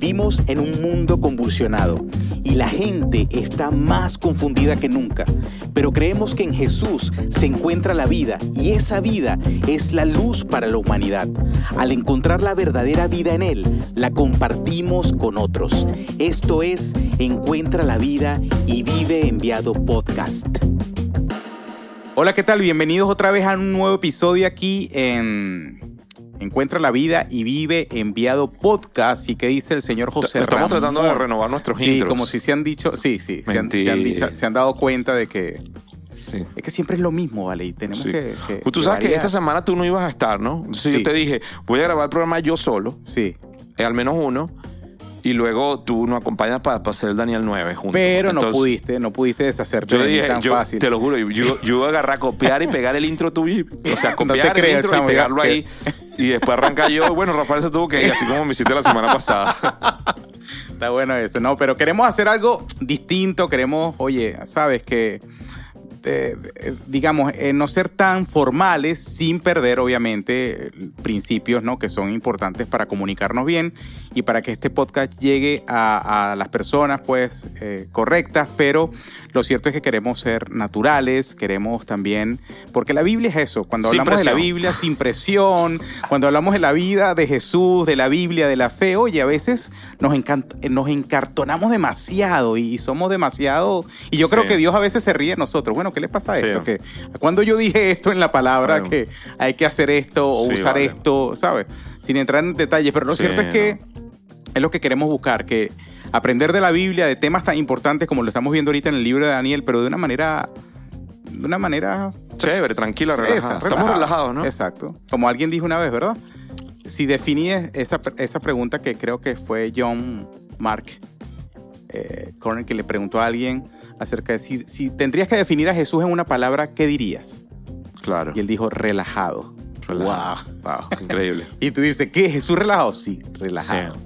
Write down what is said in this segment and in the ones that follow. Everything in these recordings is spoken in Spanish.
Vivimos en un mundo convulsionado y la gente está más confundida que nunca, pero creemos que en Jesús se encuentra la vida y esa vida es la luz para la humanidad. Al encontrar la verdadera vida en Él, la compartimos con otros. Esto es Encuentra la vida y vive enviado podcast. Hola, ¿qué tal? Bienvenidos otra vez a un nuevo episodio aquí en Encuentra la vida y vive enviado podcast. ¿Y qué dice el señor José Estamos Ramón? tratando de renovar nuestros Sí, intros. como si se han dicho, sí, sí, se han, se han Mentira. dicho- se han dado cuenta de que Sí. es que siempre es lo mismo, ¿vale? Y tenemos Sí. que, que- Pues tú sabes que esta semana tú no ibas a estar, ¿no? Entonces Sí. yo te dije, voy a grabar el programa yo solo, Sí, eh, al menos uno, y luego tú nos acompañas para hacer el Daniel 9 juntos. pero no pudiste, no pudiste deshacerte Yo dije, tan yo, fácil. te lo juro, yo, yo iba a agarrar, copiar y pegar el intro tuyo. O sea, copiar el intro chamo, y pegarlo ahí. Y después arranca yo. Bueno, Rafael se tuvo que ir, así como me hiciste la semana pasada. Está bueno eso, no, pero queremos hacer algo distinto, queremos, oye, sabes que, eh, eh, digamos, eh, no ser tan formales sin perder, obviamente, principios, ¿no? Que son importantes para comunicarnos bien y para que este podcast llegue a, a las personas, pues, eh, correctas, pero lo cierto es que queremos ser naturales, queremos también, porque la Biblia es eso, cuando hablamos de la. Biblia sin presión, cuando hablamos de la vida de Jesús, de la Biblia, de la fe, oye, a veces nos, nos encartonamos demasiado y somos demasiado... Y yo creo que Dios a veces se ríe de nosotros. Bueno, ¿qué les pasa a Sí. esto? Que cuando yo dije esto en la palabra, Bueno. que hay que hacer esto o Sí, usar vale. esto, ¿sabes? Sin entrar en detalles, pero lo Sí, cierto es que no. es lo que queremos buscar, que aprender de la Biblia, de temas tan importantes como lo estamos viendo ahorita en el libro de Daniel, pero de una manera... De una manera Chévere, tranquila, Sí, relajada. esa, Estamos relajados, ¿no? Exacto. Como alguien dijo una vez, ¿verdad? Si definíes esa, esa pregunta que creo que fue John Mark eh, Corner que le preguntó a alguien acerca de si, si tendrías que definir a Jesús en una palabra, ¿qué dirías? Claro. Y él dijo relajado. Relajado. Wow, increíble. Y tú dices, ¿qué? ¿Jesús relajado? Sí, relajado. Sí.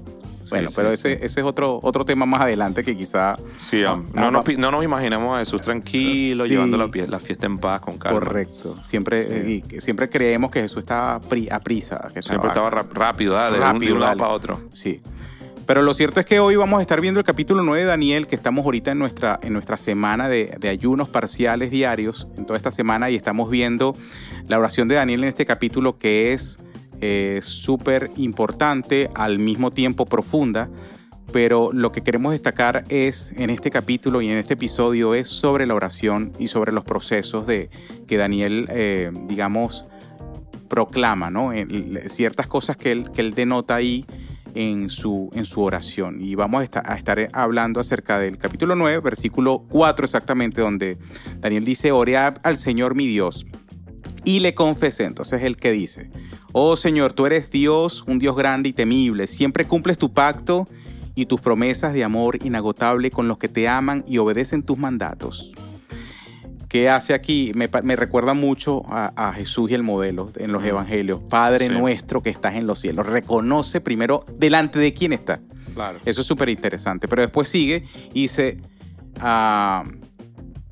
Bueno, Sí, pero sí, ese, sí. ese es otro, otro tema más adelante que quizá... Sí, um, no, pi- no nos imaginamos a Jesús tranquilo, llevando la, la fiesta en paz, con calma. Correcto. Siempre, eh, y siempre creemos que Jesús estaba a prisa. Que Siempre estaba rápido, de un- de un lado dale. para otro. Sí. Pero lo cierto es que hoy vamos a estar viendo el capítulo 9 de Daniel, que estamos ahorita en nuestra, en nuestra semana de, ayunos parciales diarios, en toda esta semana, y estamos viendo la oración de Daniel en este capítulo que es eh, súper importante, al mismo tiempo profunda. Pero lo que queremos destacar es en este capítulo y en este episodio es sobre la oración y sobre los procesos de que Daniel, eh, digamos, proclama, ¿no? Ciertas cosas que él, que él denota ahí en su, en su oración. Y vamos a estar, a estar hablando acerca del capítulo 9, versículo 4 exactamente, donde Daniel dice, oré a- al Señor mi Dios y le confesé. Entonces el que dice, oh Señor, tú eres Dios, un Dios grande y temible, siempre cumples tu pacto y tus promesas de amor inagotable con los que te aman y obedecen tus mandatos. ¿Qué hace aquí? Me, recuerda mucho a, a Jesús y el modelo en los evangelios. Padre Sí. nuestro que estás en los cielos. Reconoce primero delante de quién está. Claro. Eso es súper interesante. Pero después sigue y dice, ah,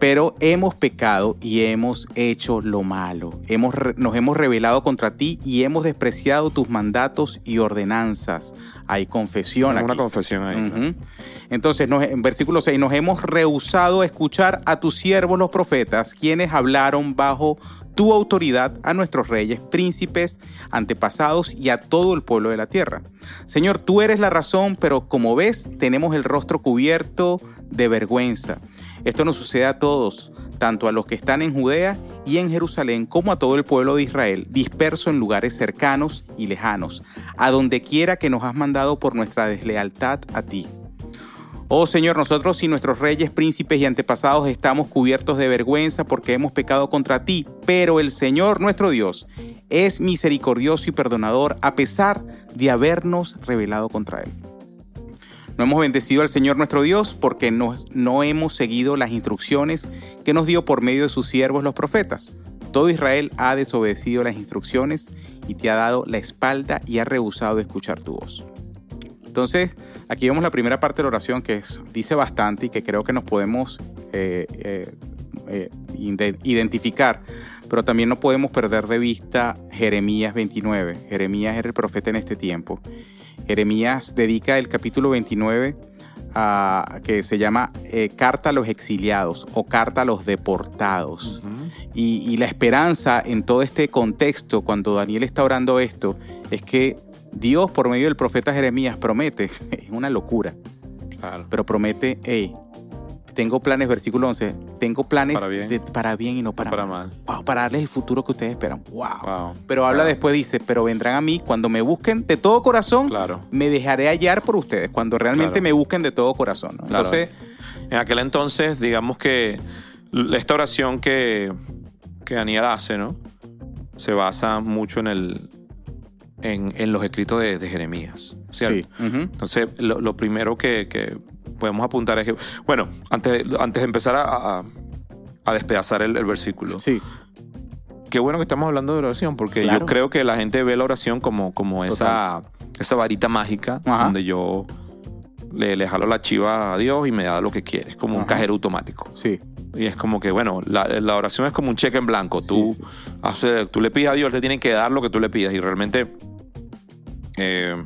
pero hemos pecado y hemos hecho lo malo. Hemos, nos hemos rebelado contra ti y hemos despreciado tus mandatos y ordenanzas. Hay confesión Una aquí. confesión ahí. claro. Entonces, nos- en versículo 6, nos hemos rehusado a escuchar a tus siervos los profetas, quienes hablaron bajo tu autoridad a nuestros reyes, príncipes, antepasados y a todo el pueblo de la tierra. Señor, tú eres la razón, pero como ves, tenemos el rostro cubierto de vergüenza. Esto nos sucede a todos, tanto a los que están en Judea y en Jerusalén, como a todo el pueblo de Israel, disperso en lugares cercanos y lejanos, a donde quiera que nos has mandado por nuestra deslealtad a ti. Oh Señor, nosotros y nuestros reyes, príncipes y antepasados estamos cubiertos de vergüenza porque hemos pecado contra ti, pero el Señor nuestro Dios es misericordioso y perdonador a pesar de habernos rebelado contra Él. No hemos bendecido al Señor nuestro Dios porque nos- no hemos seguido las instrucciones que nos dio por medio de sus siervos los profetas. Todo Israel ha desobedecido las instrucciones y te ha dado la espalda y ha rehusado escuchar tu voz. Entonces, aquí vemos la primera parte de la oración que dice bastante y que creo que nos podemos eh, eh, eh, identificar, pero también no podemos perder de vista Jeremías 29. Jeremías era el profeta en este tiempo. Jeremías dedica el capítulo 29 a, que se llama eh, Carta a los exiliados o Carta a los deportados. y, y la esperanza en todo este contexto, cuando Daniel está orando esto, es que Dios por medio del profeta Jeremías promete, es una locura, Claro. pero promete, hey, tengo planes, versículo 11, tengo planes Para bien. de- para bien y no para, para mal. mal. Wow, para darles el futuro que ustedes esperan. Wow. Wow. Pero habla después, dice, pero vendrán a mí cuando me busquen de todo corazón, Claro. me dejaré hallar por ustedes, cuando realmente Claro. me busquen de todo corazón. ¿no? Claro. Entonces, En aquel entonces, digamos que esta oración que, que Daniel hace, ¿no? Se basa mucho en el en, en los escritos de, de Jeremías. ¿cierto? sí. Entonces, lo, lo primero que, que podemos apuntar es que, bueno, antes, de- antes de empezar a, a- a despedazar el, el versículo, Sí, qué bueno que estamos hablando de oración, porque Claro. yo creo que la gente ve la oración como, como esa, esa varita mágica Ajá. donde yo le, le jalo la chiva a Dios y me da lo que quiere. Es como un cajero automático. sí. Y es como que, bueno, la, la oración es como un cheque en blanco. Tú, Sí, haces- tú le pides a Dios, te tienen que dar lo que tú le pidas. Y realmente, eh,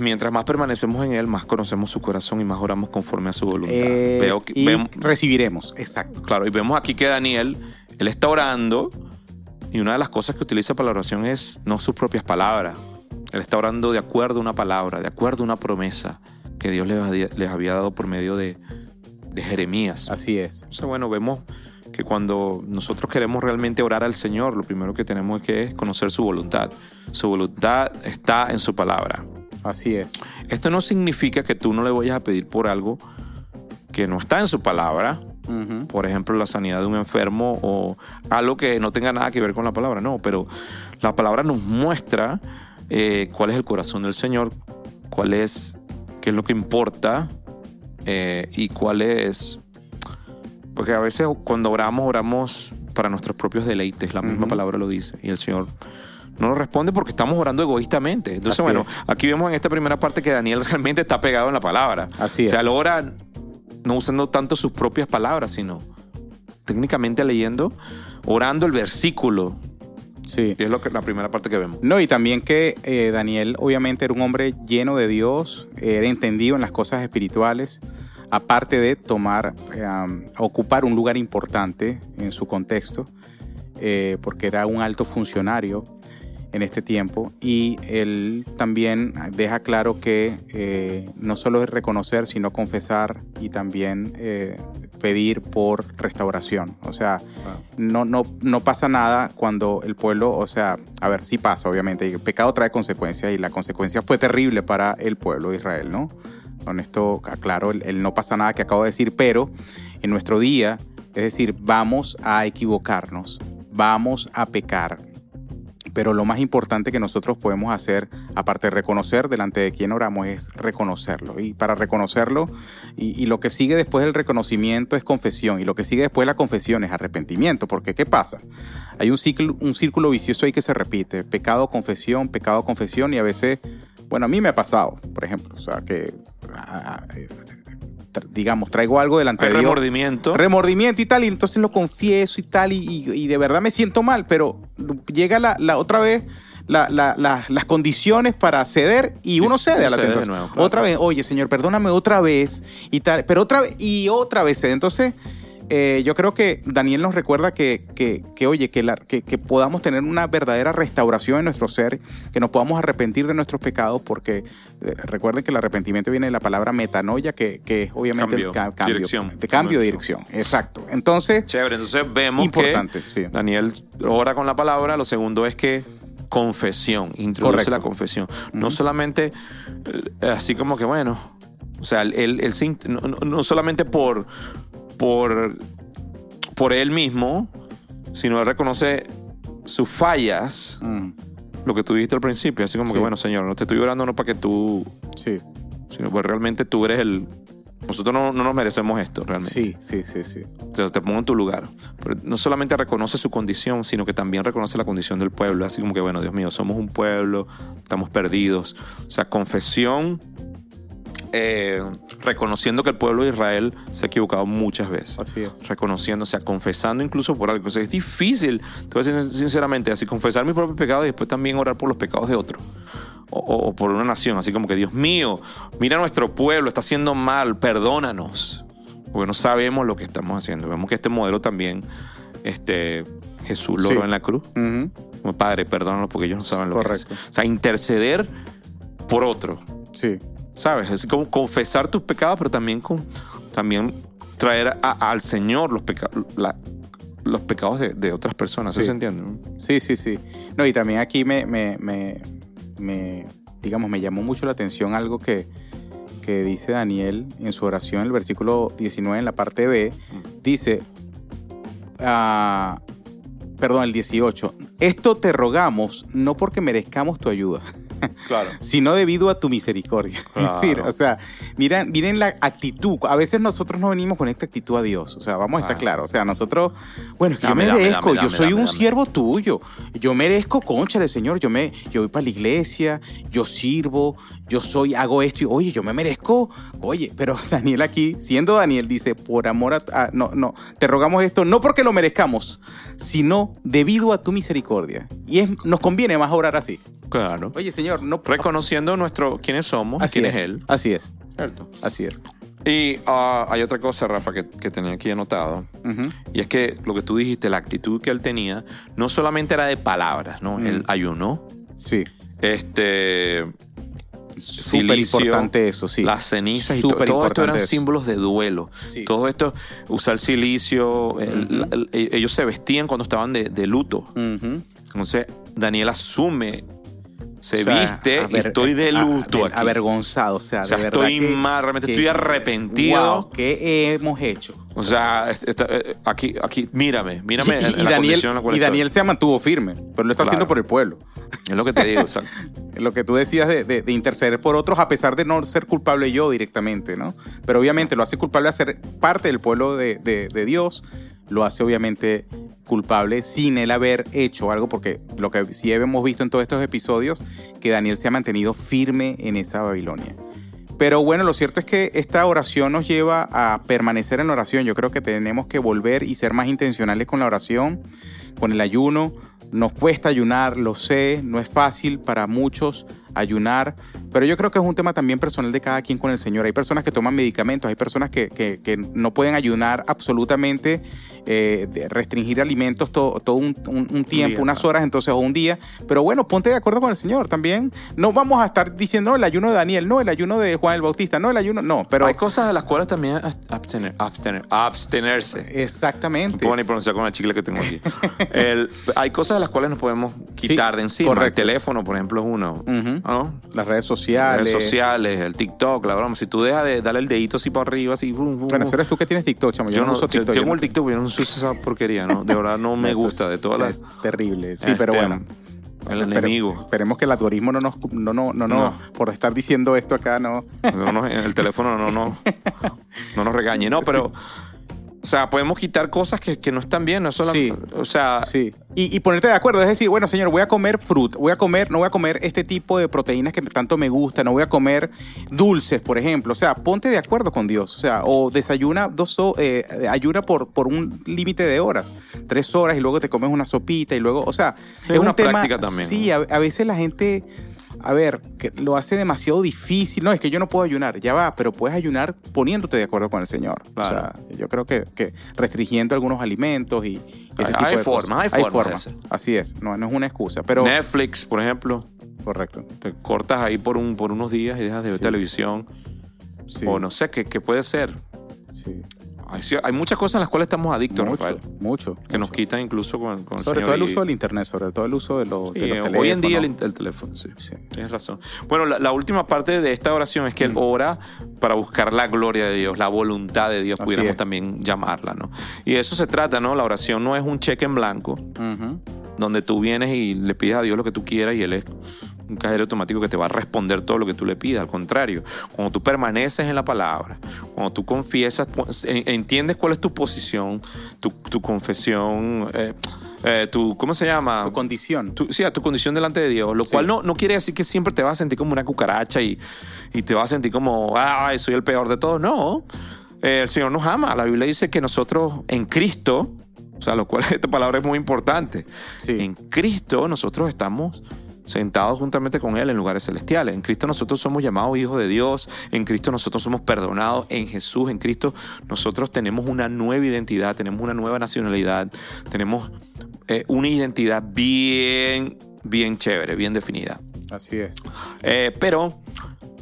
mientras más permanecemos en Él, más conocemos su corazón y más oramos conforme a su voluntad. Es- Veo que- y vem- recibiremos, exacto. claro, y vemos aquí que Daniel, él está orando y una de las cosas que utiliza para la oración es no sus propias palabras. Él está orando de acuerdo a una palabra, de acuerdo a una promesa que Dios les había, les había dado por medio de, de Jeremías. Así es. Entonces, bueno, vemos que cuando nosotros queremos realmente orar al Señor, lo primero que tenemos que es conocer su voluntad. Su voluntad está en su palabra. Así es. Esto no significa que tú no le vayas a pedir por algo que no está en su palabra, Ujú. por ejemplo, la sanidad de un enfermo o algo que no tenga nada que ver con la palabra, no, pero la palabra nos muestra eh, cuál es el corazón del Señor, cuál es, qué es lo que importa eh, y cuál es, porque a veces cuando oramos, oramos para nuestros propios deleites, la misma Ujú. palabra lo dice, y el Señor no nos responde porque estamos orando egoístamente. Entonces, Así bueno, es. aquí vemos en esta primera parte que Daniel realmente está pegado en la palabra. Así o sea, es. lo ora no usando tanto sus propias palabras, sino técnicamente leyendo, orando el versículo. Sí. Y es lo que, la primera parte que vemos. No, y también que eh, Daniel obviamente era un hombre lleno de Dios, era entendido en las cosas espirituales, aparte de tomar, eh, ocupar un lugar importante en su contexto, eh, porque era un alto funcionario en este tiempo, y él también deja claro que eh, no solo es reconocer, sino confesar y también eh, pedir por restauración. O sea, no, no, no pasa nada cuando el pueblo, o sea, a ver, sí pasa, obviamente, el pecado trae consecuencias y la consecuencia fue terrible para el pueblo de Israel, ¿no? Con esto aclaro el, el no pasa nada que acabo de decir, pero en nuestro día, es decir, vamos a equivocarnos, vamos a pecar. Pero lo más importante que nosotros podemos hacer, aparte de reconocer delante de quien oramos, es reconocerlo. Y para reconocerlo, y, lo que sigue después del reconocimiento es confesión. Y lo que sigue después de la confesión es arrepentimiento. Porque ¿qué pasa? Hay un ciclo, un círculo vicioso ahí que se repite. Pecado, confesión, pecado, confesión. Y a veces, bueno, a mí me ha pasado, por ejemplo. O sea, que, ah, eh, tra- digamos, traigo algo delante Hay de Dios remordimiento. remordimiento y tal, y entonces lo confieso y tal, y, y- y de verdad me siento mal, pero llega la, la otra vez la- la- la- las condiciones para ceder y uno cede a la tentación. nuevo, claro. Otra vez, oye Señor, perdóname otra vez y tal, pero otra vez y otra vez cede. Entonces, eh, yo creo que Daniel nos recuerda que, que, que, oye, que, la- que, que podamos tener una verdadera restauración en nuestro ser, que nos podamos arrepentir de nuestros pecados, porque eh, recuerden que el arrepentimiento viene de la palabra metanoia, que, que es obviamente Cambio, el ca- cambio, dirección. de cambio de Dirección. dirección. Exacto. Entonces, Chévere, entonces vemos importante, que sí. Daniel ora con la palabra. Lo segundo es que confesión, introduce Correcto. la confesión. No solamente eh, así como que, bueno, o sea, él, él no, no- no solamente por, por, por él mismo, sino él reconoce sus fallas, Mm, lo que tú dijiste al principio, así como Sí. que, bueno, Señor, no te estoy orando no para que tú, sí, sino pues realmente tú eres el... Nosotros no, no nos merecemos esto, realmente. sí, sí, sí, sí. O sea, te pongo en tu lugar. Pero no solamente reconoce su condición, sino que también reconoce la condición del pueblo. Así como que, bueno, Dios mío, somos un pueblo, estamos perdidos. O sea, confesión, eh, reconociendo que el pueblo de Israel se ha equivocado muchas veces. Así es. Reconociendo, o sea, confesando incluso por algo. O sea, es difícil, te voy a decir sinceramente, así confesar mi propio pecado y después también orar por los pecados de otros. o, o por una nación, así como que Dios mío, mira nuestro pueblo, está haciendo mal, perdónanos. Porque no sabemos lo que estamos haciendo. Vemos que este modelo también, este, Jesús logró Sí. en la cruz. Como Padre, perdónanos porque ellos no saben lo Correcto. que hacen. O sea, interceder por otro. Sí. ¿Sabes? Es como confesar tus pecados, pero también, con, también traer a- al Señor los, peca- la- los pecados de, de otras personas. ¿Eso Sí. se entiende? Sí, sí, sí. No, y también aquí me, me, me, me, digamos, me llamó mucho la atención algo que, que dice Daniel en su oración, el versículo 19, en la parte B, dice, ah, perdón, el 18, esto te rogamos no porque merezcamos tu ayuda, Claro. sino debido a tu misericordia. Claro. Es decir, o sea, miren, miren la actitud. A veces nosotros no venimos con esta actitud a Dios. O sea, vamos a estar Ah. claros. O sea, nosotros, bueno, que Dame, yo merezco, dame, yo dame, soy dame, un siervo tuyo. Yo merezco, conchale, Señor. Yo me, yo voy para la iglesia, yo sirvo, yo soy, hago esto y, oye, yo me merezco. Oye, pero Daniel aquí, siendo Daniel, dice, por amor a, a- no, no, te rogamos esto, no porque lo merezcamos, sino debido a tu misericordia. Y es, nos conviene más orar así. Claro. Oye, Señor, no Reconociendo nuestro quiénes somos, Así quién es, es Él. Así es, Cierto. así es. Y ah, hay otra cosa, Rafa, que, que tenía aquí anotado. Y es que lo que tú dijiste, la actitud que él tenía, no solamente era de palabras, ¿no? Mm. Él ayunó, Sí, este. súper silicio, importante eso, sí. Las cenizas y todo, esto eran eso. símbolos de duelo. Sí. Todo esto, usar silicio, el- el- el- ellos se vestían cuando estaban de, de luto. Entonces, Daniel asume, se O sea, viste y estoy de luto aquí. Avergonzado, o sea, O sea, de verdad estoy que- mal, realmente que- estoy arrepentido. Wow, ¿qué hemos hecho? O sea, está- eh, aquí, aquí, mírame, mírame y, en- y en la Daniel, condición en la cual y estoy. Daniel se mantuvo firme, pero lo está Claro. haciendo por el pueblo. Es lo que te digo, exacto. Lo que tú decías de, de- de interceder por otros, a pesar de no ser culpable yo directamente, ¿no? Pero obviamente lo hace culpable a ser parte del pueblo de, de- de Dios, lo hace obviamente culpable sin él haber hecho algo, porque lo que sí hemos visto en todos estos episodios, que Daniel se ha mantenido firme en esa Babilonia. Pero bueno, lo cierto es que esta oración nos lleva a permanecer en la oración. Yo creo que tenemos que volver y ser más intencionales con la oración, con el ayuno. Nos cuesta ayunar, lo sé, no es fácil para muchos ayunar, pero yo creo que es un tema también personal de cada quien con el Señor. Hay personas que toman medicamentos, hay personas que, que- que no pueden ayunar absolutamente, eh, restringir alimentos todo, todo un, un- un tiempo, día, unas horas, entonces, o un día. Pero bueno, ponte de acuerdo con el Señor también. No vamos a estar diciendo "No, el ayuno de Daniel, no el ayuno de Juan el Bautista, no el ayuno, no, pero Hay cosas de las cuales también abstener, abstener- abstenerse. exactamente. No puedo ni pronunciar con la chicle que tengo aquí. El- hay cosas de las cuales nos podemos quitar Sí, de encima. correcto. El teléfono, por ejemplo, es uno. ¿No? Las redes sociales. Redes sociales, el TikTok, la broma. Si tú dejas de darle el dedito así para arriba, así. brum, brum, Bueno, eres tú que tienes TikTok, chamo. Yo, yo no, uso yo TikTok. tengo yo el TikTok, yo no uso esa porquería, ¿no? De verdad no me gusta. es- De todas las. Es terrible. Sí, Este, pero bueno. El enemigo. Esperemos que el algoritmo no nos, no, no, no, no, por estar diciendo esto acá, no. No, no, el teléfono no, no, no nos regañe. No, pero. O sea, podemos quitar cosas que, que no están bien, no es solamente. Sí. O sea, Sí. Y, y ponerte de acuerdo, es decir, bueno, señor, voy a comer fruta, voy a comer, no voy a comer este tipo de proteínas que tanto me gusta, no voy a comer dulces, por ejemplo. O sea, ponte de acuerdo con Dios. O sea, o desayuna dos eh, ayuna por, por un límite de horas, tres horas, y luego te comes una sopita, y luego, o sea, Es una práctica también, Sí, a, a veces la gente. A ver, que lo hace demasiado difícil. No, es que yo no puedo ayunar. Ya va, pero puedes ayunar poniéndote de acuerdo con el Señor. Claro. O sea, yo creo que, que restringiendo algunos alimentos y, y ese Hay- tipo hay formas, hay formas. Así es, no, no es una excusa, pero Netflix, por ejemplo, correcto. te cortas ahí por, un, por unos días y dejas de ver Sí. televisión. Sí, O no sé, ¿qué, qué puede ser? sí. Hay, muchas cosas en las cuales estamos adictos, mucho, Rafael. mucho. Que nos quitan incluso con, con Sobre todo el uso del internet, sobre todo el uso de los, Sí, de los teléfonos. hoy en día el, el teléfono, sí. Sí. Tienes razón. Bueno, la, la última parte de esta oración es que él Mm. ora para buscar la gloria de Dios, la voluntad de Dios, Así pudiéramos es. también llamarla, ¿no? Y de eso se trata, ¿no? La oración no es un cheque en blanco donde tú vienes y le pides a Dios lo que tú quieras y Él es un cajero automático que te va a responder todo lo que tú le pidas. Al contrario, cuando tú permaneces en la palabra, cuando tú confiesas, en- entiendes cuál es tu posición, tu, tu confesión, eh, eh, tu, ¿cómo se llama? Tu condición. tu, sí, a tu condición delante de Dios, lo Sí. cual no, no quiere decir que siempre te vas a sentir como una cucaracha y, y te vas a sentir como, ay, soy el peor de todos. No, Eh, el Señor nos ama. La Biblia dice que nosotros en Cristo, o sea, lo cual esta palabra es muy importante, Sí. en Cristo nosotros estamos sentados juntamente con Él en lugares celestiales. En Cristo nosotros somos llamados hijos de Dios, en Cristo nosotros somos perdonados, en Jesús, en Cristo nosotros tenemos una nueva identidad, tenemos una nueva nacionalidad, tenemos eh, una identidad bien, bien chévere, bien definida. Así es. Eh, pero,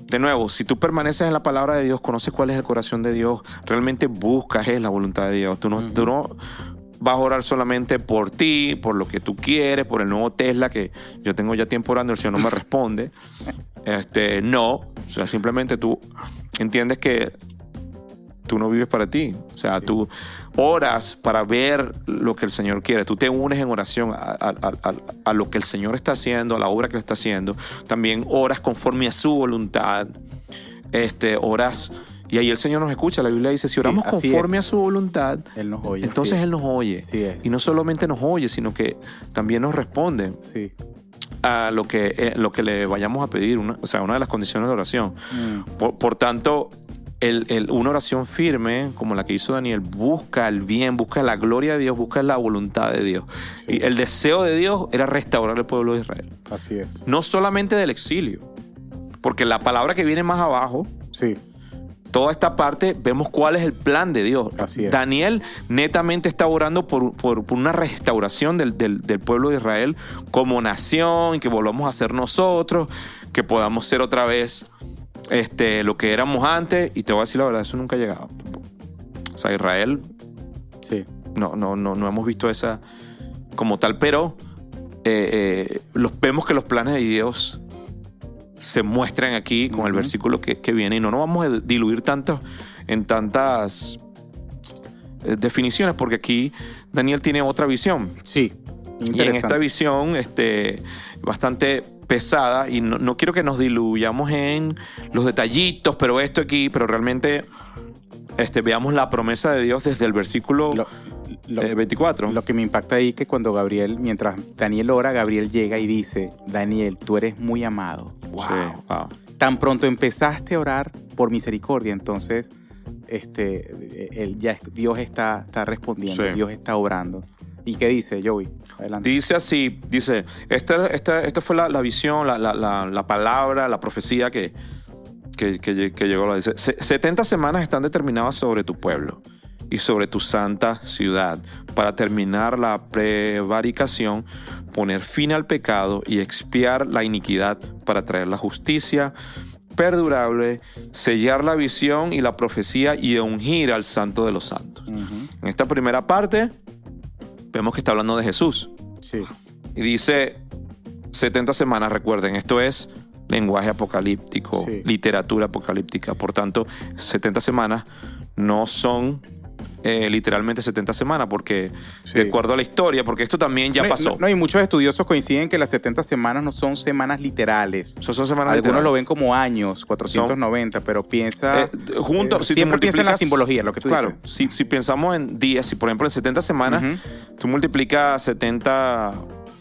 de nuevo, si tú permaneces en la palabra de Dios, conoces cuál es el corazón de Dios, realmente buscas es la voluntad de Dios. Tú no, tú no vas a orar solamente por ti, por lo que tú quieres, por el nuevo Tesla que yo tengo ya tiempo orando, el Señor no me responde. Este, no, o sea, simplemente tú entiendes que tú no vives para ti. O sea, tú oras para ver lo que el Señor quiere. Tú te unes en oración a, a- a- a lo que el Señor está haciendo, a la obra que está haciendo. También oras conforme a su voluntad. Este, oras. Y ahí el Señor nos escucha. La Biblia dice, si oramos conforme es. a su voluntad, Él nos oye. entonces. Él nos oye. Es. Y no solamente nos oye, sino que también nos responde Sí. a lo que, eh, lo que le vayamos a pedir. Una- o sea, una de las condiciones de oración. Mm, Por, por tanto, el- el- una oración firme, como la que hizo Daniel, busca el bien, busca la gloria de Dios, busca la voluntad de Dios. Sí. Y el deseo de Dios era restaurar el pueblo de Israel. Así es. No solamente del exilio, porque la palabra que viene más abajo, Sí. Toda esta parte, vemos cuál es el plan de Dios. Así es. Daniel netamente está orando por, por- por una restauración del, del- del pueblo de Israel como nación, que volvamos a ser nosotros, que podamos ser otra vez este, lo que éramos antes. Y te voy a decir la verdad, eso nunca ha llegado. O sea, Israel, Sí. no, no, no, no hemos visto esa como tal, pero eh, eh, los, vemos que los planes de Dios se muestran aquí con el versículo que, que viene y no nos vamos a diluir tanto en tantas eh, definiciones porque aquí Daniel tiene otra visión Sí. y en esta visión este, bastante pesada y no, no quiero que nos diluyamos en los detallitos, pero esto aquí, pero realmente este, veamos la promesa de Dios desde el versículo Lo, lo- eh, 24. lo que me impacta ahí que cuando Gabriel, mientras Daniel ora, Gabriel llega y dice, Daniel, tú eres muy amado. Wow. Sí, wow. Tan pronto empezaste a orar por misericordia, entonces este, él ya, Dios está, está respondiendo, Sí. Dios está obrando. ¿Y qué dice Joey? Adelante. Dice así, dice, esta, esta, esta fue la, la visión, la, la- la- la palabra, la profecía que, que, que que llegó. Dice, "Se- 70 semanas están determinadas sobre tu pueblo y sobre tu santa ciudad para terminar la prevaricación, poner fin al pecado y expiar la iniquidad para traer la justicia perdurable, sellar la visión y la profecía y ungir al santo de los santos. Ujú. En esta primera parte vemos que está hablando de Jesús. Sí. Y dice 70 semanas, recuerden, esto es lenguaje apocalíptico, Sí. literatura apocalíptica. Por tanto, 70 semanas no son eh, literalmente 70 semanas, porque Sí. de acuerdo a la historia, porque esto también ya No, pasó. No, no, y muchos estudiosos coinciden que las 70 semanas no son semanas literales. Eso son semanas Algunos literales. lo ven como años, 490, pero piensa... Eh, junto, eh, si siempre piensa en la simbología, lo que tú claro, dices. si, si pensamos en días, si por ejemplo en 70 semanas, tú multiplicas 70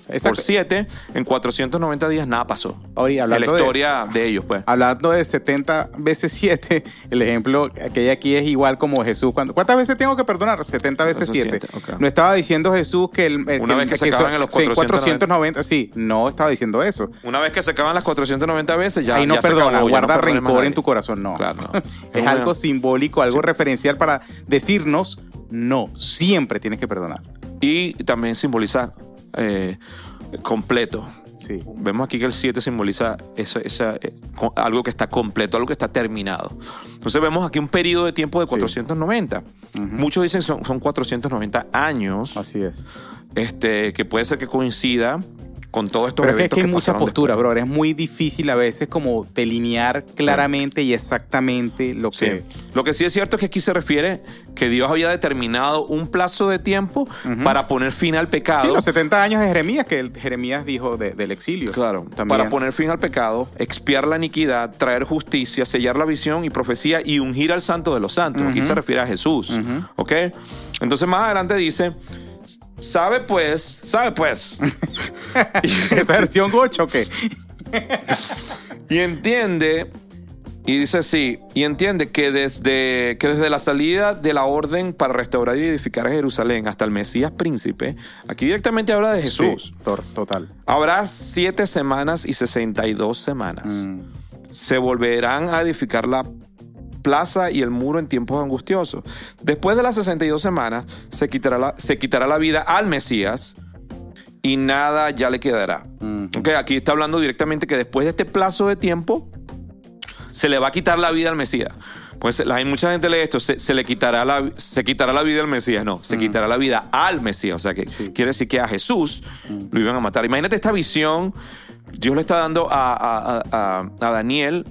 por Exacto. 7, en 490 días nada pasó. Y En la hablando de- historia de, ellos, pues. Hablando de 70 veces 7, el ejemplo que hay aquí es igual como Jesús. Cuando- ¿Cuántas veces tengo que perdonar? 70 veces Veces 7. siete, ok. No estaba diciendo Jesús que el, el- Una vez que se acaban en los sí, 490. 490. Sí, no estaba diciendo eso. Una vez que se acaban las 490 veces, ya. Ahí no ya se perdona, acabó, ya no guarda a rencor en tu corazón, no. Claro, no. es algo simbólico, algo referencial para decirnos, no, siempre tienes que perdonar. Y también simboliza eh, completo. Sí. Vemos aquí que el 7 simboliza esa, esa, eh, algo que está completo, algo que está terminado. Entonces vemos aquí un periodo de tiempo de Sí. 490. Ujú. Muchos dicen son, son 490 años, Así es. este, que puede ser que coincida con todos estos Pero es que, es que hay muchas posturas, bro. Es muy difícil a veces como delinear claramente y exactamente lo Sí. Lo que sí es cierto es que aquí se refiere que Dios había determinado un plazo de tiempo para poner fin al pecado. Sí, los 70 años de Jeremías, que Jeremías dijo de- del exilio. Claro, También. para poner fin al pecado, expiar la iniquidad, traer justicia, sellar la visión y profecía y ungir al santo de los santos. Aquí se refiere a Jesús. Ujú. ¿Ok? Entonces más adelante dice, sabe pues, sabe pues, ¿Esa versión gocho o qué? y entiende Y dice así, y entiende que desde, que desde la salida de la orden para restaurar y edificar a Jerusalén hasta el Mesías príncipe, aquí directamente habla de Jesús. Sí, total. Habrá siete semanas y sesenta y dos semanas. Mm, Se volverán a edificar la plaza y el muro en tiempos angustiosos. Después de las 62 semanas, se quitará la, se quitará la vida al Mesías y nada ya le quedará. mm. Ok, aquí está hablando directamente que después de este plazo de tiempo, se le va a quitar la vida al Mesías. Pues hay mucha gente lee esto, se, se le quitará la, se quitará la vida al Mesías. No, se quitará la vida al Mesías. O sea que Sí. quiere decir que a Jesús lo iban a matar. Imagínate esta visión. Dios le está dando a- a- a Daniel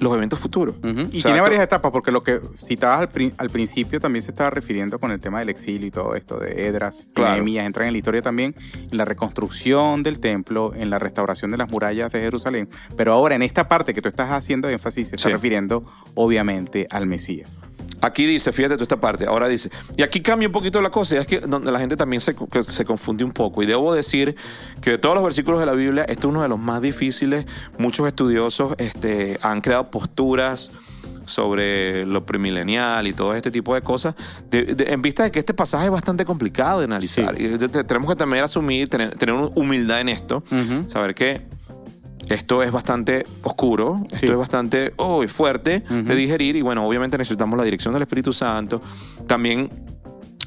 los eventos futuros. Y O sea, tiene varias etapas, porque lo que citabas al, pri- al principio también se estaba refiriendo con el tema del exilio y todo esto de Edras, Claro. Nehemías, entran en la historia también, en la reconstrucción del templo, en la restauración de las murallas de Jerusalén. Pero ahora, en esta parte que tú estás haciendo énfasis, se está Sí. refiriendo obviamente al Mesías. Aquí dice, fíjate tú esta parte, ahora dice, y aquí cambia un poquito la cosa, y es que donde la gente también se, se confunde un poco. Y debo decir que de todos los versículos de la Biblia, este es uno de los más difíciles. Muchos estudiosos este, han creado posturas sobre lo premilenial y todo este tipo de cosas, de- de- en vista de que este pasaje es bastante complicado de analizar. Sí. Y de- de- tenemos que también asumir, tener, tener humildad en esto, saber que esto es bastante oscuro, Sí. esto es bastante oh, fuerte de digerir y bueno, obviamente necesitamos la dirección del Espíritu Santo, también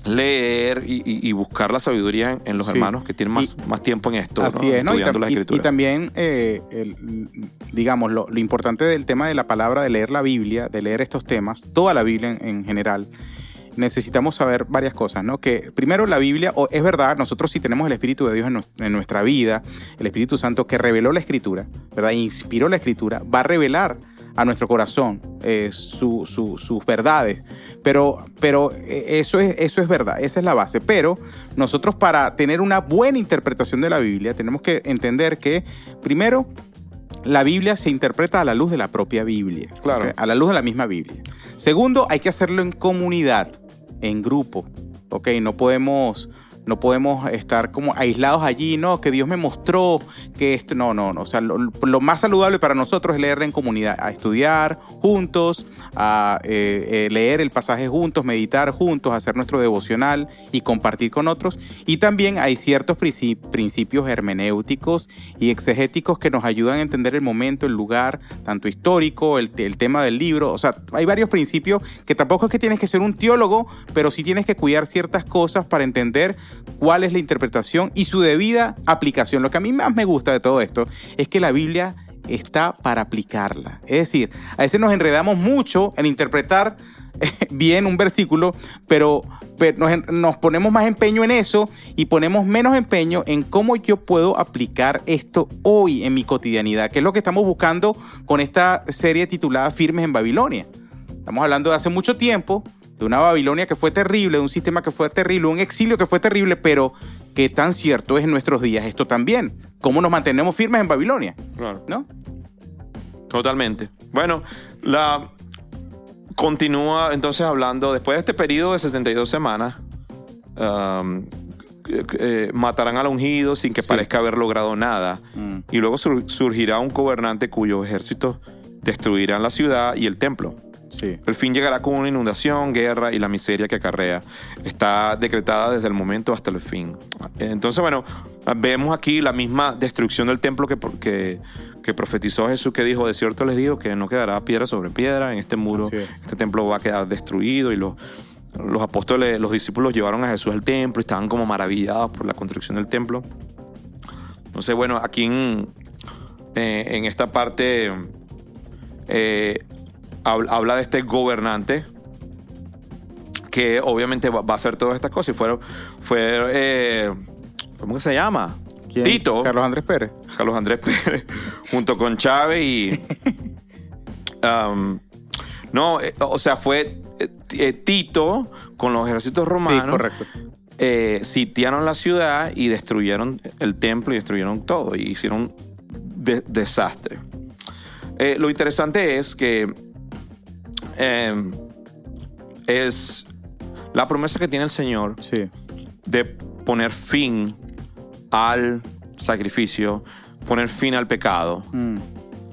leer y, y- y buscar la sabiduría en, en los Sí. hermanos que tienen más, Y- más tiempo en esto, Así ¿no? es, estudiando las y- y escrituras. también, eh, el- digamos, lo, lo importante del tema de la palabra, de leer la Biblia, de leer estos temas, toda la Biblia en, en general, necesitamos saber varias cosas, ¿no? Que primero la Biblia, o es verdad, nosotros sí tenemos el Espíritu de Dios en, nuestra vida, el Espíritu Santo que reveló la Escritura, ¿verdad? Inspiró la Escritura, va a revelar a nuestro corazón eh, su- sus verdades. Pero, pero eh, eso, es, eso es verdad, esa es la base. Pero nosotros para tener una buena interpretación de la Biblia tenemos que entender que, primero, la Biblia se interpreta a la luz de la propia Biblia. Claro. A la luz de la misma Biblia. Segundo, hay que hacerlo en comunidad, en grupo. ¿ok? No podemos, no podemos estar como aislados allí, no, que Dios me mostró que esto, no, no, no. O sea, lo, más saludable para nosotros es leerla en comunidad, a estudiar juntos, a eh, eh, leer el pasaje juntos, meditar juntos, hacer nuestro devocional y compartir con otros. Y también hay ciertos princi- principios hermenéuticos y exegéticos que nos ayudan a entender el momento, el lugar, tanto histórico, el, el tema del libro. O sea, hay varios principios que tampoco es que tienes que ser un teólogo, pero sí tienes que cuidar ciertas cosas para entender cuál es la interpretación y su debida aplicación. Lo que a mí más me gusta de todo esto es que la Biblia está para aplicarla. Es decir, a veces nos enredamos mucho en interpretar bien un versículo, pero, nos, nos ponemos más empeño en eso y ponemos menos empeño en cómo yo puedo aplicar esto hoy en mi cotidianidad, que es lo que estamos buscando con esta serie titulada Firmes en Babilonia. Estamos hablando de hace mucho tiempo, de una Babilonia que fue terrible, de un sistema que fue terrible, un exilio que fue terrible, pero qué tan cierto es en nuestros días esto también. ¿Cómo nos mantenemos firmes en Babilonia? Claro. ¿No? Totalmente. Bueno, la continúa entonces hablando, después de este periodo de 62 semanas, um, eh, eh, matarán al ungido sin que Sí. parezca haber logrado nada. Mm. Y luego sur- surgirá un gobernante cuyos ejércitos destruirán la ciudad y el templo. Sí. El fin llegará con una inundación, guerra y la miseria que acarrea. Está decretada desde el momento hasta el fin. Entonces, bueno, vemos aquí la misma destrucción del templo que, que, que profetizó Jesús, que dijo, de cierto les digo que no quedará piedra sobre piedra en este muro. Es. Este templo va a quedar destruido y los, los apóstoles, los discípulos llevaron a Jesús al templo y estaban como maravillados por la construcción del templo. Entonces, bueno, aquí en, eh, en esta parte eh, habla de este gobernante que obviamente va, va a hacer todas estas cosas. Y fue, fue eh, ¿cómo que se llama? ¿Quién? Tito. Carlos Andrés Pérez. Carlos Andrés Pérez, junto con Chávez y... um, no, eh, o sea, fue eh, eh, Tito con los ejércitos romanos. Sí, correcto. eh, sitiaron la ciudad y destruyeron el templo y destruyeron todo y hicieron de- desastre. Lo interesante es que eh, es la promesa que tiene el Señor Sí. de poner fin al sacrificio, poner fin al pecado. Mm.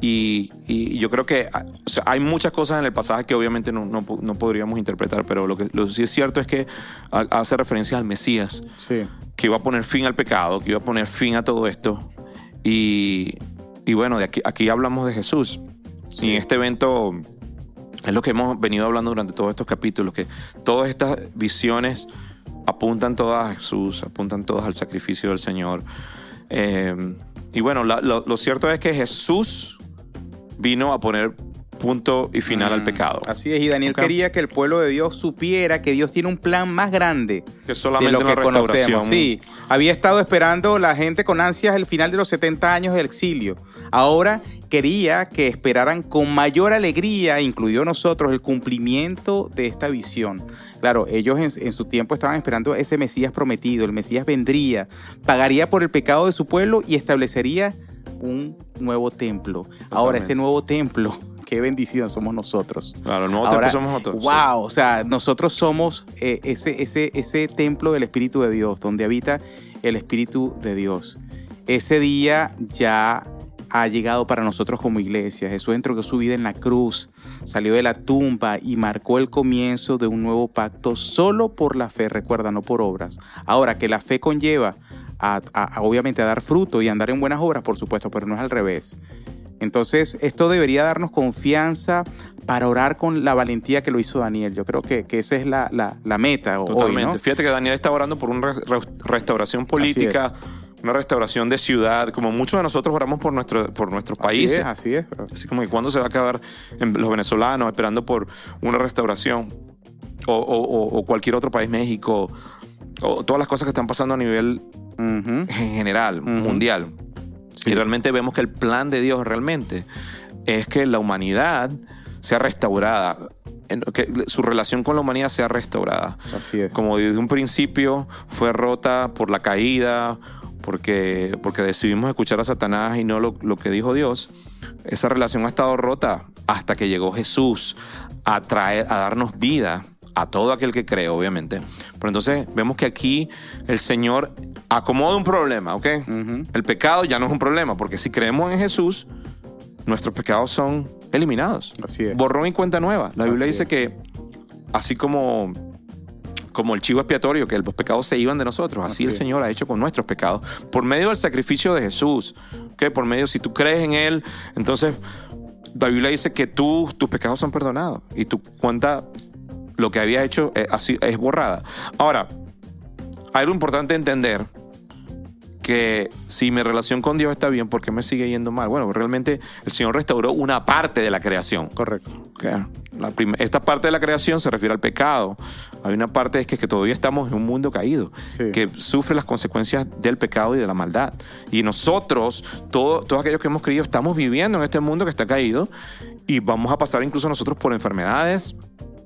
Y, y yo creo que o sea, hay muchas cosas en el pasaje que obviamente no, no, no podríamos interpretar, pero lo que lo sí es cierto es que hace referencia al Mesías, Sí. que iba a poner fin al pecado, que iba a poner fin a todo esto. Y, y bueno, de aquí, aquí hablamos de Jesús. Y en este evento es lo que hemos venido hablando durante todos estos capítulos, que todas estas visiones apuntan todas a Jesús, apuntan todas al sacrificio del Señor. Eh, y bueno, la- lo, lo cierto es que Jesús vino a poner punto y final al Mm, pecado. Así es, y Daniel quería que el pueblo de Dios supiera que Dios tiene un plan más grande Que de solamente lo una que conocemos. Sí, había estado esperando la gente con ansias el final de los 70 años del exilio. Ahora quería que esperaran con mayor alegría, incluido nosotros, el cumplimiento de esta visión. Claro, ellos en, en su tiempo estaban esperando ese Mesías prometido. El Mesías vendría, pagaría por el pecado de su pueblo y establecería un nuevo templo. Ahora, ese nuevo templo, qué bendición somos nosotros. Claro, el nuevo Ahora, templo somos nosotros. Wow, o sea, nosotros somos eh, ese, ese, ese templo del Espíritu de Dios, donde habita el Espíritu de Dios. Ese día ya ha llegado para nosotros como iglesia. Jesús entregó su vida en la cruz, salió de la tumba y marcó el comienzo de un nuevo pacto solo por la fe, recuerda, no por obras. Ahora, que la fe conlleva a, a- a, obviamente a dar fruto y a andar en buenas obras, por supuesto, pero no es al revés. Entonces, esto debería darnos confianza para orar con la valentía que lo hizo Daniel. Yo creo que, que esa es la, la- la meta hoy, Totalmente. ¿no? Fíjate que Daniel está orando por una re- re- restauración política, una restauración de ciudad, como muchos de nosotros oramos por, nuestro, por nuestros países. Así es, así es. Así como que cuándo se va a acabar los venezolanos esperando por una restauración o, o- o- cualquier otro país, México, o todas las cosas que están pasando a nivel en general, mundial. Y realmente vemos que el plan de Dios realmente es que la humanidad sea restaurada, que su relación con la humanidad sea restaurada. Así es. Como desde un principio fue rota por la caída, porque, porque decidimos escuchar a Satanás y no lo, lo que dijo Dios, esa relación ha estado rota hasta que llegó Jesús a traer, a darnos vida a todo aquel que cree, obviamente. Pero entonces vemos que aquí el Señor acomoda un problema, ¿ok? El pecado ya no es un problema, porque si creemos en Jesús, nuestros pecados son eliminados. Así es. Borrón y cuenta nueva. La Biblia Así dice es. que así como, como el chivo expiatorio, que los pecados se iban de nosotros, así, Así el es. Señor ha hecho con nuestros pecados, por medio del sacrificio de Jesús. ¿ok? Por medio, si tú crees en Él, entonces la Biblia dice que tú, tus pecados son perdonados y tu cuenta, lo que había hecho, eh, así, es borrada. Ahora, hay algo importante entender que si mi relación con Dios está bien, ¿por qué me sigue yendo mal? Bueno, realmente el Señor restauró una parte de la creación. Correcto. La esta parte de la creación se refiere al pecado. Hay una parte es que, que todavía estamos en un mundo caído, Sí. que sufre las consecuencias del pecado y de la maldad. Y nosotros, todo- todos aquellos que hemos creído, estamos viviendo en este mundo que está caído y vamos a pasar incluso nosotros por enfermedades,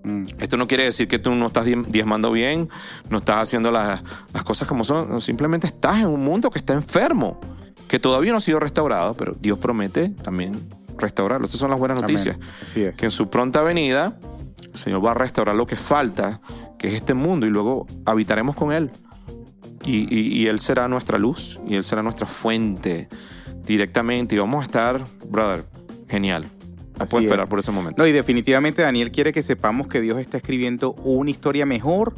Mm. esto no quiere decir que tú no estás diezmando bien, no estás haciendo las, las cosas como son, simplemente estás en un mundo que está enfermo, que todavía no ha sido restaurado, pero Dios promete también restaurarlo. Estas son las buenas noticias. Así es. Que en su pronta venida, el Señor va a restaurar lo que falta, que es este mundo, y luego habitaremos con Él. Y, y- y Él será nuestra luz, y Él será nuestra fuente directamente, y vamos a estar, brother, genial. No puedo esperar es. por ese momento. No, y definitivamente Daniel quiere que sepamos que Dios está escribiendo una historia mejor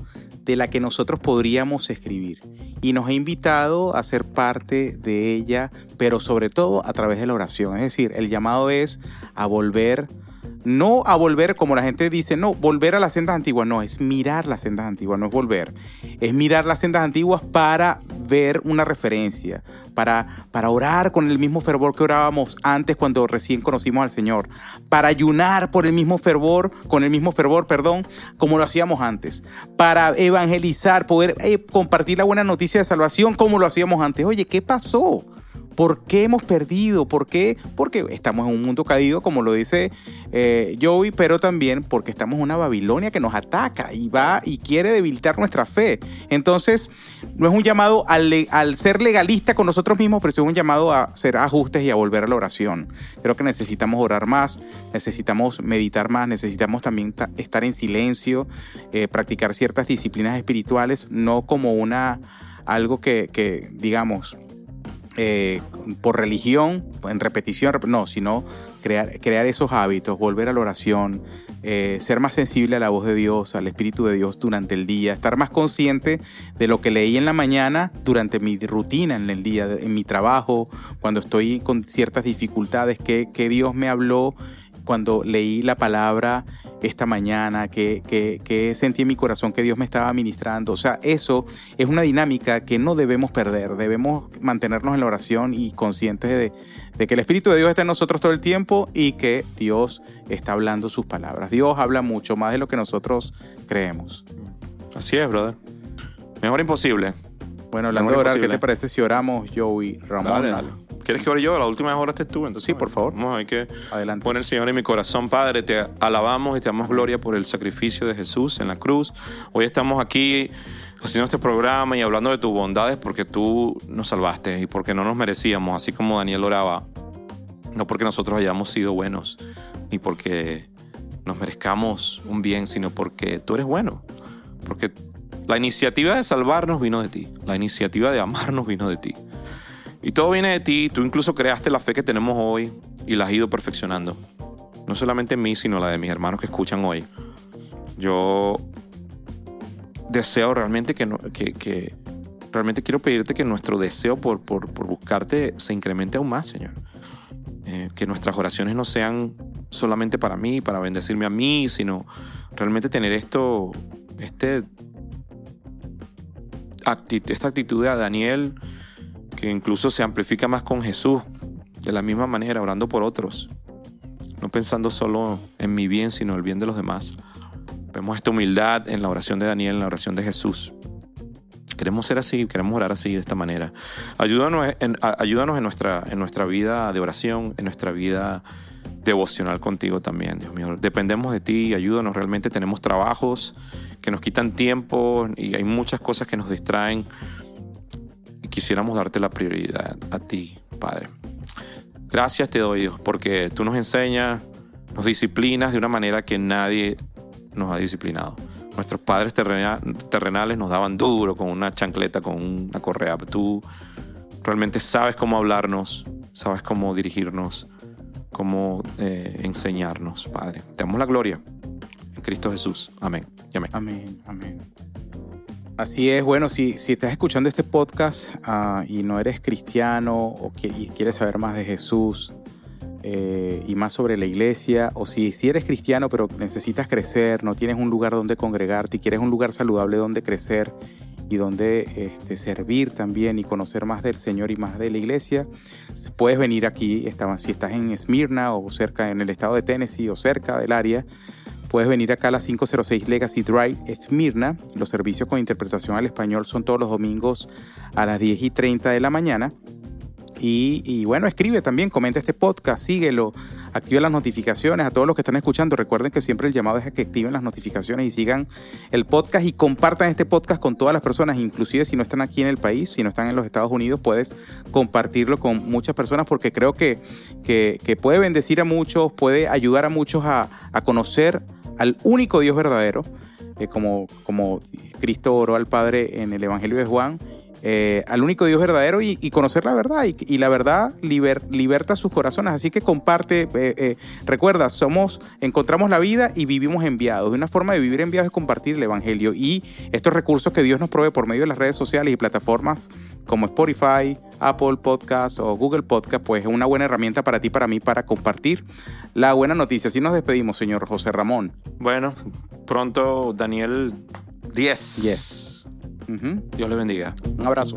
de la que nosotros podríamos escribir. Y nos ha invitado a ser parte de ella, pero sobre todo a través de la oración. Es decir, el llamado es a volver, no a volver como la gente dice, no, volver a las sendas antiguas, no, es mirar las sendas antiguas, no es volver. Es mirar las sendas antiguas para ver una referencia, para, para orar con el mismo fervor que orábamos antes cuando recién conocimos al Señor, para ayunar por el mismo fervor, con el mismo fervor, perdón, como lo hacíamos antes, para evangelizar, poder eh, compartir la buena noticia de salvación como lo hacíamos antes. Oye, ¿qué pasó? ¿Por qué hemos perdido? ¿Por qué? Porque estamos en un mundo caído, como lo dice eh, Joey, pero también porque estamos en una Babilonia que nos ataca y va y quiere debilitar nuestra fe. Entonces, no es un llamado al, ser legalista con nosotros mismos, pero es un llamado a hacer ajustes y a volver a la oración. Creo que necesitamos orar más, necesitamos meditar más, necesitamos también ta- estar en silencio, eh, practicar ciertas disciplinas espirituales, no como una algo que digamos, eh, por religión, en repetición, no, sino crear, crear esos hábitos, volver a la oración, eh, ser más sensible a la voz de Dios, al Espíritu de Dios durante el día, estar más consciente de lo que leí en la mañana durante mi rutina en el día, en mi trabajo, cuando estoy con ciertas dificultades, que, que Dios me habló cuando leí la palabra esta mañana, que, que, sentí en mi corazón que Dios me estaba ministrando. O sea, eso es una dinámica que no debemos perder. Debemos mantenernos en la oración y conscientes de, de que el Espíritu de Dios está en nosotros todo el tiempo y que Dios está hablando sus palabras. Dios habla mucho más de lo que nosotros creemos. Así es, brother. Mejor imposible. Bueno, hablando de orar, ¿qué te parece si oramos, Joey, Ramón? ¿Quieres que ore yo? La última vez oraste tú, entonces. Sí, por favor. Vamos, hay que Adelante. poner el Señor en mi corazón, Padre. Te alabamos y te damos gloria por el sacrificio de Jesús en la cruz. Hoy estamos aquí haciendo este programa y hablando de tus bondades porque tú nos salvaste y porque no nos merecíamos, así como Daniel oraba. No porque nosotros hayamos sido buenos, ni porque nos merezcamos un bien, sino porque tú eres bueno. Porque la iniciativa de salvarnos vino de ti. La iniciativa de amarnos vino de ti. Y todo viene de ti, tú incluso creaste la fe que tenemos hoy y la has ido perfeccionando. No solamente en mí, sino la de mis hermanos que escuchan hoy. Yo deseo realmente que, que, realmente quiero pedirte que nuestro deseo por, por, buscarte se incremente aún más, Señor. Eh, que nuestras oraciones no sean solamente para mí, para bendecirme a mí, sino realmente tener esto, este, esta actitud de Daniel que incluso se amplifica más con Jesús, de la misma manera, orando por otros, no pensando solo en mi bien, sino el bien de los demás. Vemos esta humildad en la oración de Daniel, en la oración de Jesús. Queremos ser así, queremos orar así, de esta manera. Ayúdanos en, ayúdanos en, nuestra, en nuestra vida de oración, en nuestra vida devocional contigo también, Dios mío. Dependemos de ti, ayúdanos. Realmente tenemos trabajos que nos quitan tiempo y hay muchas cosas que nos distraen quisiéramos darte la prioridad a ti, Padre. Gracias te doy, Dios, porque tú nos enseñas, nos disciplinas de una manera que nadie nos ha disciplinado. Nuestros padres terrenales nos daban duro con una chancleta, con una correa. Tú realmente sabes cómo hablarnos, sabes cómo dirigirnos, cómo eh, enseñarnos, Padre. Te damos la gloria en Cristo Jesús. Amén. amén. Amén. Amén. Así es, bueno, si, si estás escuchando este podcast ah, y no eres cristiano o y quieres saber más de Jesús eh, y más sobre la iglesia, o si, si eres cristiano pero necesitas crecer, no tienes un lugar donde congregarte y quieres un lugar saludable donde crecer y donde este, servir también y conocer más del Señor y más de la iglesia, puedes venir aquí, si estás en Esmirna o cerca en el estado de Tennessee o cerca del área, Puedes venir acá a la 506 Legacy Drive, Esmirna. Los servicios con interpretación al español son todos los domingos a las 10 y 30 de la mañana. Y, bueno, escribe también, comenta este podcast, síguelo, activa las notificaciones a todos los que están escuchando. Recuerden que siempre el llamado es a que activen las notificaciones y sigan el podcast y compartan este podcast con todas las personas, inclusive si no están aquí en el país, si no están en los Estados Unidos, puedes compartirlo con muchas personas porque creo que, que, puede bendecir a muchos, puede ayudar a muchos a, a conocer al único Dios verdadero, eh, como, como Cristo oró al Padre en el Evangelio de Juan, eh, al único Dios verdadero y, conocer la verdad. Y, la verdad liberta sus corazones. Así que comparte, eh, recuerda, somos, encontramos la vida y vivimos enviados. Una forma de vivir enviados es compartir el Evangelio. Y estos recursos que Dios nos provee por medio de las redes sociales y plataformas como Spotify, Apple Podcast o Google Podcast, pues es una buena herramienta para ti, para mí, para compartir la buena noticia. Así nos despedimos, señor José Ramón. Bueno, pronto Daniel 10. Yes. Dios le bendiga. Un abrazo.